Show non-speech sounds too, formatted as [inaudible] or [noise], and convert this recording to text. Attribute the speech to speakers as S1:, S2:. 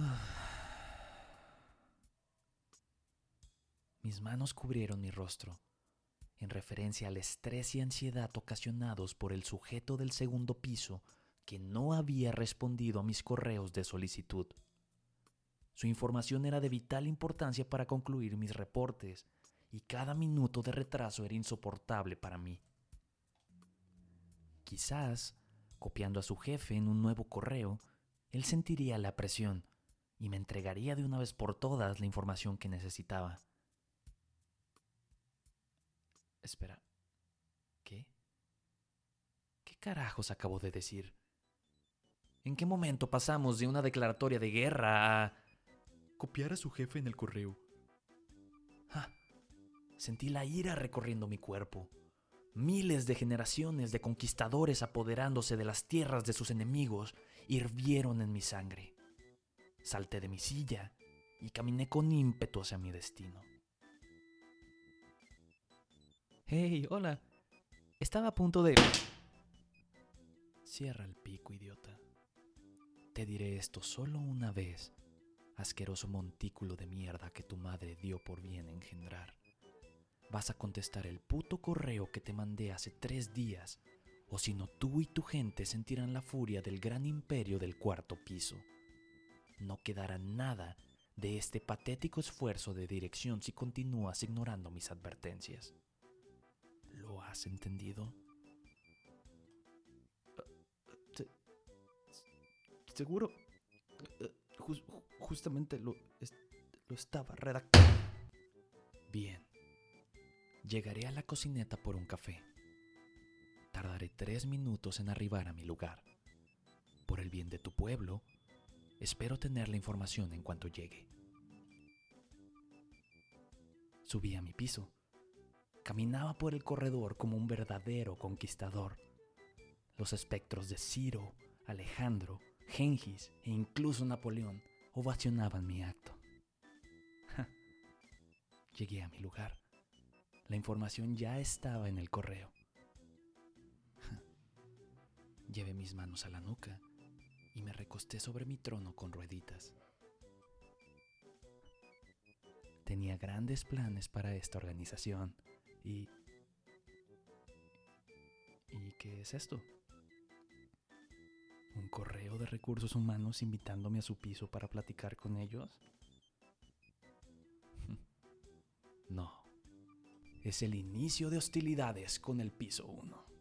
S1: [sighs] Mis manos cubrieron mi rostro, en referencia al estrés y ansiedad ocasionados por el sujeto del segundo piso que no había respondido a mis correos de solicitud. Su información era de vital importancia para concluir mis reportes y cada minuto de retraso era insoportable para mí. Quizás, copiando a su jefe en un nuevo correo, él sentiría la presión y me entregaría de una vez por todas la información que necesitaba. Espera. ¿Qué? ¿Qué carajos acabo de decir? ¿En qué momento pasamos de una declaratoria de guerra a copiar a su jefe en el correo? Ah, sentí la ira recorriendo mi cuerpo. Miles de generaciones de conquistadores apoderándose de las tierras de sus enemigos hirvieron en mi sangre. Salté de mi silla y caminé con ímpetu hacia mi destino. Hey, hola. Estaba a punto de... Cierra el pico, idiota. Te diré esto solo una vez, asqueroso montículo de mierda que tu madre dio por bien engendrar. Vas a contestar el puto correo que te mandé hace tres días, o si no tú y tu gente sentirán la furia del gran imperio del cuarto piso no quedará nada de este patético esfuerzo de dirección si continúas ignorando mis advertencias. ¿Lo has entendido? seguro. justamente lo, lo estaba redactando. Bien. Llegaré a la cocineta por un café. Tardaré tres minutos en arribar a mi lugar. Por el bien de tu pueblo, Espero tener la información en cuanto llegue. Subí a mi piso. Caminaba por el corredor como un verdadero conquistador. Los espectros de Ciro, Alejandro, Gengis e incluso Napoleón ovacionaban mi acto. Llegué a mi lugar. La información ya estaba en el correo. Llevé mis manos a la nuca y me recosté sobre mi trono con rueditas. Tenía grandes planes para esta organización y... ¿Y qué es esto? ¿Un correo de recursos humanos invitándome a su piso para platicar con ellos? [laughs] No, es el inicio de hostilidades con el piso 1.